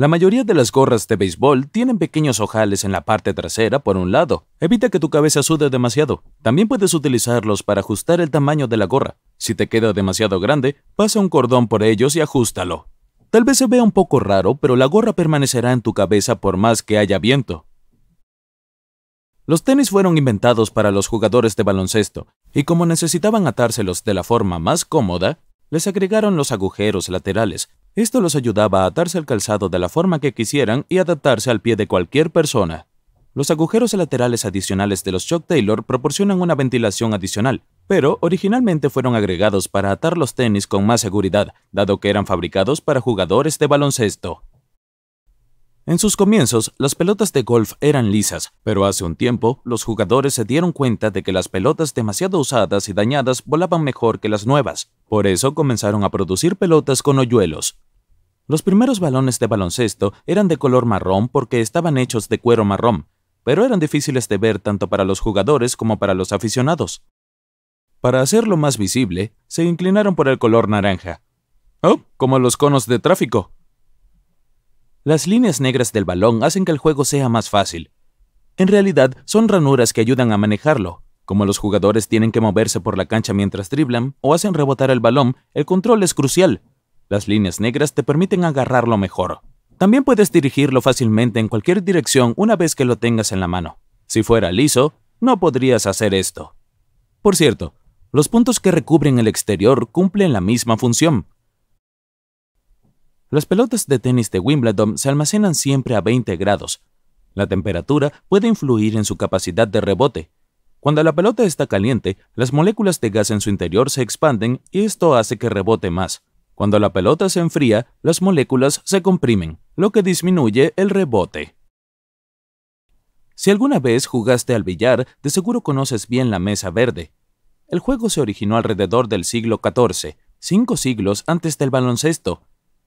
La mayoría de las gorras de béisbol tienen pequeños ojales en la parte trasera por un lado. Evita que tu cabeza sude demasiado. También puedes utilizarlos para ajustar el tamaño de la gorra. Si te queda demasiado grande, pasa un cordón por ellos y ajustalo. Tal vez se vea un poco raro, pero la gorra permanecerá en tu cabeza por más que haya viento. Los tenis fueron inventados para los jugadores de baloncesto, y como necesitaban atárselos de la forma más cómoda, les agregaron los agujeros laterales, esto los ayudaba a atarse al calzado de la forma que quisieran y adaptarse al pie de cualquier persona. Los agujeros laterales adicionales de los Chuck Taylor proporcionan una ventilación adicional, pero originalmente fueron agregados para atar los tenis con más seguridad, dado que eran fabricados para jugadores de baloncesto. En sus comienzos, las pelotas de golf eran lisas, pero hace un tiempo los jugadores se dieron cuenta de que las pelotas demasiado usadas y dañadas volaban mejor que las nuevas. Por eso comenzaron a producir pelotas con hoyuelos. Los primeros balones de baloncesto eran de color marrón porque estaban hechos de cuero marrón, pero eran difíciles de ver tanto para los jugadores como para los aficionados. Para hacerlo más visible, se inclinaron por el color naranja. Oh, como los conos de tráfico. Las líneas negras del balón hacen que el juego sea más fácil. En realidad, son ranuras que ayudan a manejarlo. Como los jugadores tienen que moverse por la cancha mientras driblan o hacen rebotar el balón, el control es crucial, las líneas negras te permiten agarrarlo mejor. También puedes dirigirlo fácilmente en cualquier dirección una vez que lo tengas en la mano. Si fuera liso, no podrías hacer esto. Por cierto, los puntos que recubren el exterior cumplen la misma función. Las pelotas de tenis de Wimbledon se almacenan siempre a 20 grados. La temperatura puede influir en su capacidad de rebote. Cuando la pelota está caliente, las moléculas de gas en su interior se expanden y esto hace que rebote más. Cuando la pelota se enfría, las moléculas se comprimen, lo que disminuye el rebote. Si alguna vez jugaste al billar, de seguro conoces bien la mesa verde. El juego se originó alrededor del siglo XIV, cinco siglos antes del baloncesto.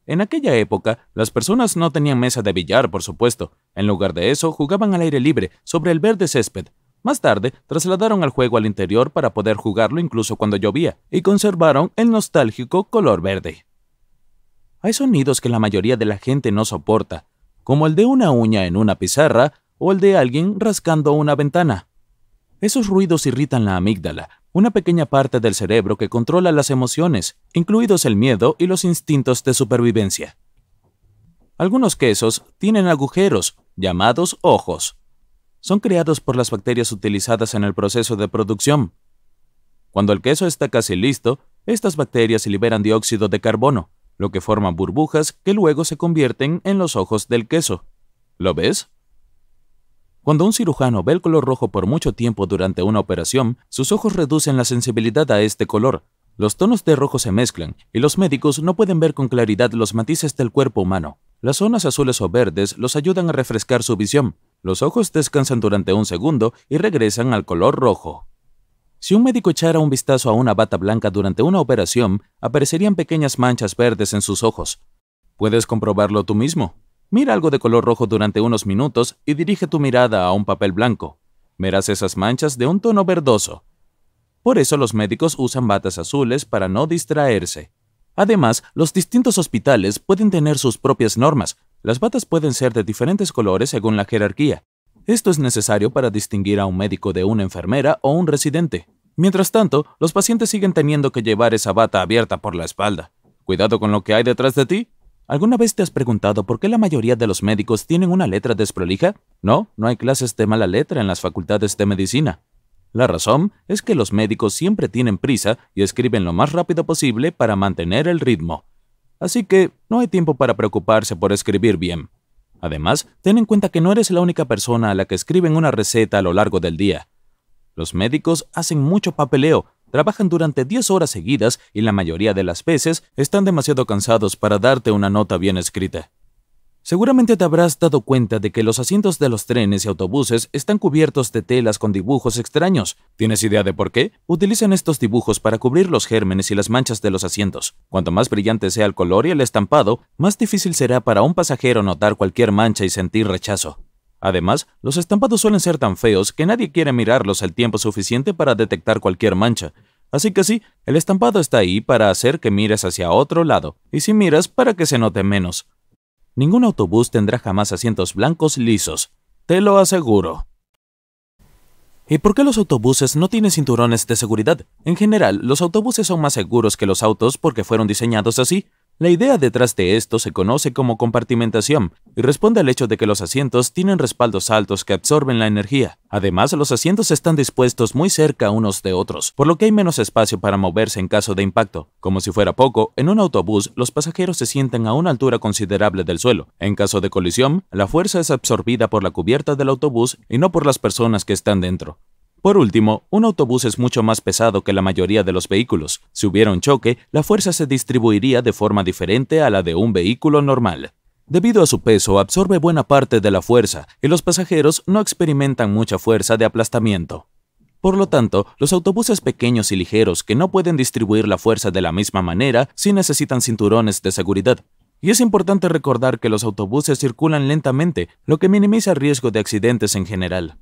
En aquella época, las personas no tenían mesa de billar, por supuesto. En lugar de eso, jugaban al aire libre, sobre el verde césped, más tarde, trasladaron el juego al interior para poder jugarlo incluso cuando llovía, y conservaron el nostálgico color verde. Hay sonidos que la mayoría de la gente no soporta, como el de una uña en una pizarra o el de alguien rascando una ventana. Esos ruidos irritan la amígdala, una pequeña parte del cerebro que controla las emociones, incluidos el miedo y los instintos de supervivencia. Algunos quesos tienen agujeros, llamados ojos son creados por las bacterias utilizadas en el proceso de producción. Cuando el queso está casi listo, estas bacterias liberan dióxido de carbono, lo que forma burbujas que luego se convierten en los ojos del queso. ¿Lo ves? Cuando un cirujano ve el color rojo por mucho tiempo durante una operación, sus ojos reducen la sensibilidad a este color. Los tonos de rojo se mezclan y los médicos no pueden ver con claridad los matices del cuerpo humano. Las zonas azules o verdes los ayudan a refrescar su visión, los ojos descansan durante un segundo y regresan al color rojo. Si un médico echara un vistazo a una bata blanca durante una operación, aparecerían pequeñas manchas verdes en sus ojos. Puedes comprobarlo tú mismo. Mira algo de color rojo durante unos minutos y dirige tu mirada a un papel blanco. Verás esas manchas de un tono verdoso. Por eso los médicos usan batas azules para no distraerse. Además, los distintos hospitales pueden tener sus propias normas, las batas pueden ser de diferentes colores según la jerarquía. Esto es necesario para distinguir a un médico de una enfermera o un residente. Mientras tanto, los pacientes siguen teniendo que llevar esa bata abierta por la espalda. Cuidado con lo que hay detrás de ti. ¿Alguna vez te has preguntado por qué la mayoría de los médicos tienen una letra desprolija? No, no hay clases de mala letra en las facultades de medicina. La razón es que los médicos siempre tienen prisa y escriben lo más rápido posible para mantener el ritmo así que no hay tiempo para preocuparse por escribir bien. Además, ten en cuenta que no eres la única persona a la que escriben una receta a lo largo del día. Los médicos hacen mucho papeleo, trabajan durante 10 horas seguidas y la mayoría de las veces están demasiado cansados para darte una nota bien escrita. Seguramente te habrás dado cuenta de que los asientos de los trenes y autobuses están cubiertos de telas con dibujos extraños. ¿Tienes idea de por qué? Utilizan estos dibujos para cubrir los gérmenes y las manchas de los asientos. Cuanto más brillante sea el color y el estampado, más difícil será para un pasajero notar cualquier mancha y sentir rechazo. Además, los estampados suelen ser tan feos que nadie quiere mirarlos el tiempo suficiente para detectar cualquier mancha. Así que sí, el estampado está ahí para hacer que mires hacia otro lado, y si miras para que se note menos. Ningún autobús tendrá jamás asientos blancos lisos, te lo aseguro. ¿Y por qué los autobuses no tienen cinturones de seguridad? En general, los autobuses son más seguros que los autos porque fueron diseñados así, la idea detrás de esto se conoce como compartimentación y responde al hecho de que los asientos tienen respaldos altos que absorben la energía. Además, los asientos están dispuestos muy cerca unos de otros, por lo que hay menos espacio para moverse en caso de impacto. Como si fuera poco, en un autobús los pasajeros se sienten a una altura considerable del suelo. En caso de colisión, la fuerza es absorbida por la cubierta del autobús y no por las personas que están dentro. Por último, un autobús es mucho más pesado que la mayoría de los vehículos. Si hubiera un choque, la fuerza se distribuiría de forma diferente a la de un vehículo normal. Debido a su peso, absorbe buena parte de la fuerza y los pasajeros no experimentan mucha fuerza de aplastamiento. Por lo tanto, los autobuses pequeños y ligeros que no pueden distribuir la fuerza de la misma manera sí necesitan cinturones de seguridad. Y es importante recordar que los autobuses circulan lentamente, lo que minimiza el riesgo de accidentes en general.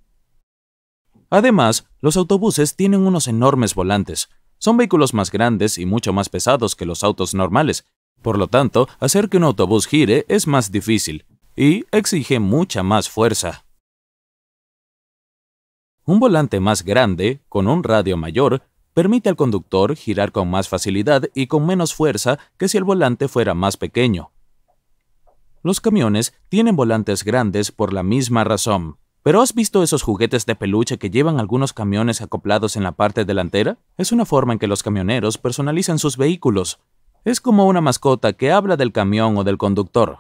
Además, los autobuses tienen unos enormes volantes. Son vehículos más grandes y mucho más pesados que los autos normales. Por lo tanto, hacer que un autobús gire es más difícil y exige mucha más fuerza. Un volante más grande, con un radio mayor, permite al conductor girar con más facilidad y con menos fuerza que si el volante fuera más pequeño. Los camiones tienen volantes grandes por la misma razón. ¿Pero has visto esos juguetes de peluche que llevan algunos camiones acoplados en la parte delantera? Es una forma en que los camioneros personalizan sus vehículos. Es como una mascota que habla del camión o del conductor.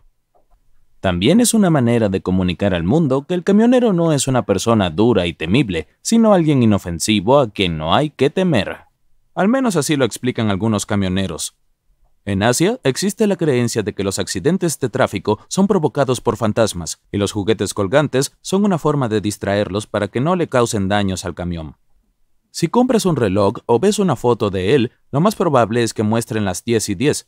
También es una manera de comunicar al mundo que el camionero no es una persona dura y temible, sino alguien inofensivo a quien no hay que temer. Al menos así lo explican algunos camioneros. En Asia existe la creencia de que los accidentes de tráfico son provocados por fantasmas y los juguetes colgantes son una forma de distraerlos para que no le causen daños al camión. Si compras un reloj o ves una foto de él, lo más probable es que muestren las 10 y 10.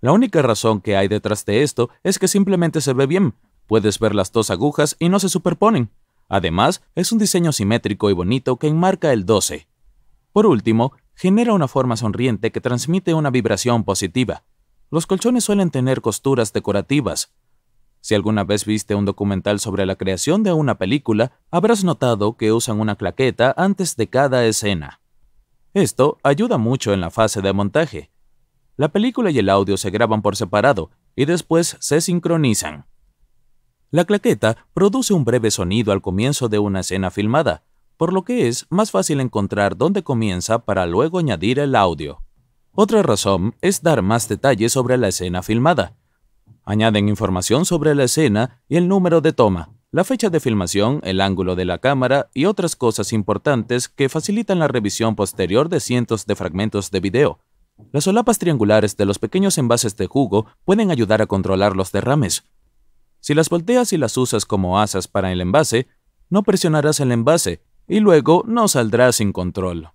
La única razón que hay detrás de esto es que simplemente se ve bien. Puedes ver las dos agujas y no se superponen. Además, es un diseño simétrico y bonito que enmarca el 12. Por último, genera una forma sonriente que transmite una vibración positiva. Los colchones suelen tener costuras decorativas. Si alguna vez viste un documental sobre la creación de una película, habrás notado que usan una claqueta antes de cada escena. Esto ayuda mucho en la fase de montaje. La película y el audio se graban por separado y después se sincronizan. La claqueta produce un breve sonido al comienzo de una escena filmada, por lo que es más fácil encontrar dónde comienza para luego añadir el audio. Otra razón es dar más detalles sobre la escena filmada. Añaden información sobre la escena y el número de toma, la fecha de filmación, el ángulo de la cámara y otras cosas importantes que facilitan la revisión posterior de cientos de fragmentos de video. Las solapas triangulares de los pequeños envases de jugo pueden ayudar a controlar los derrames. Si las volteas y las usas como asas para el envase, no presionarás el envase y luego no saldrá sin control.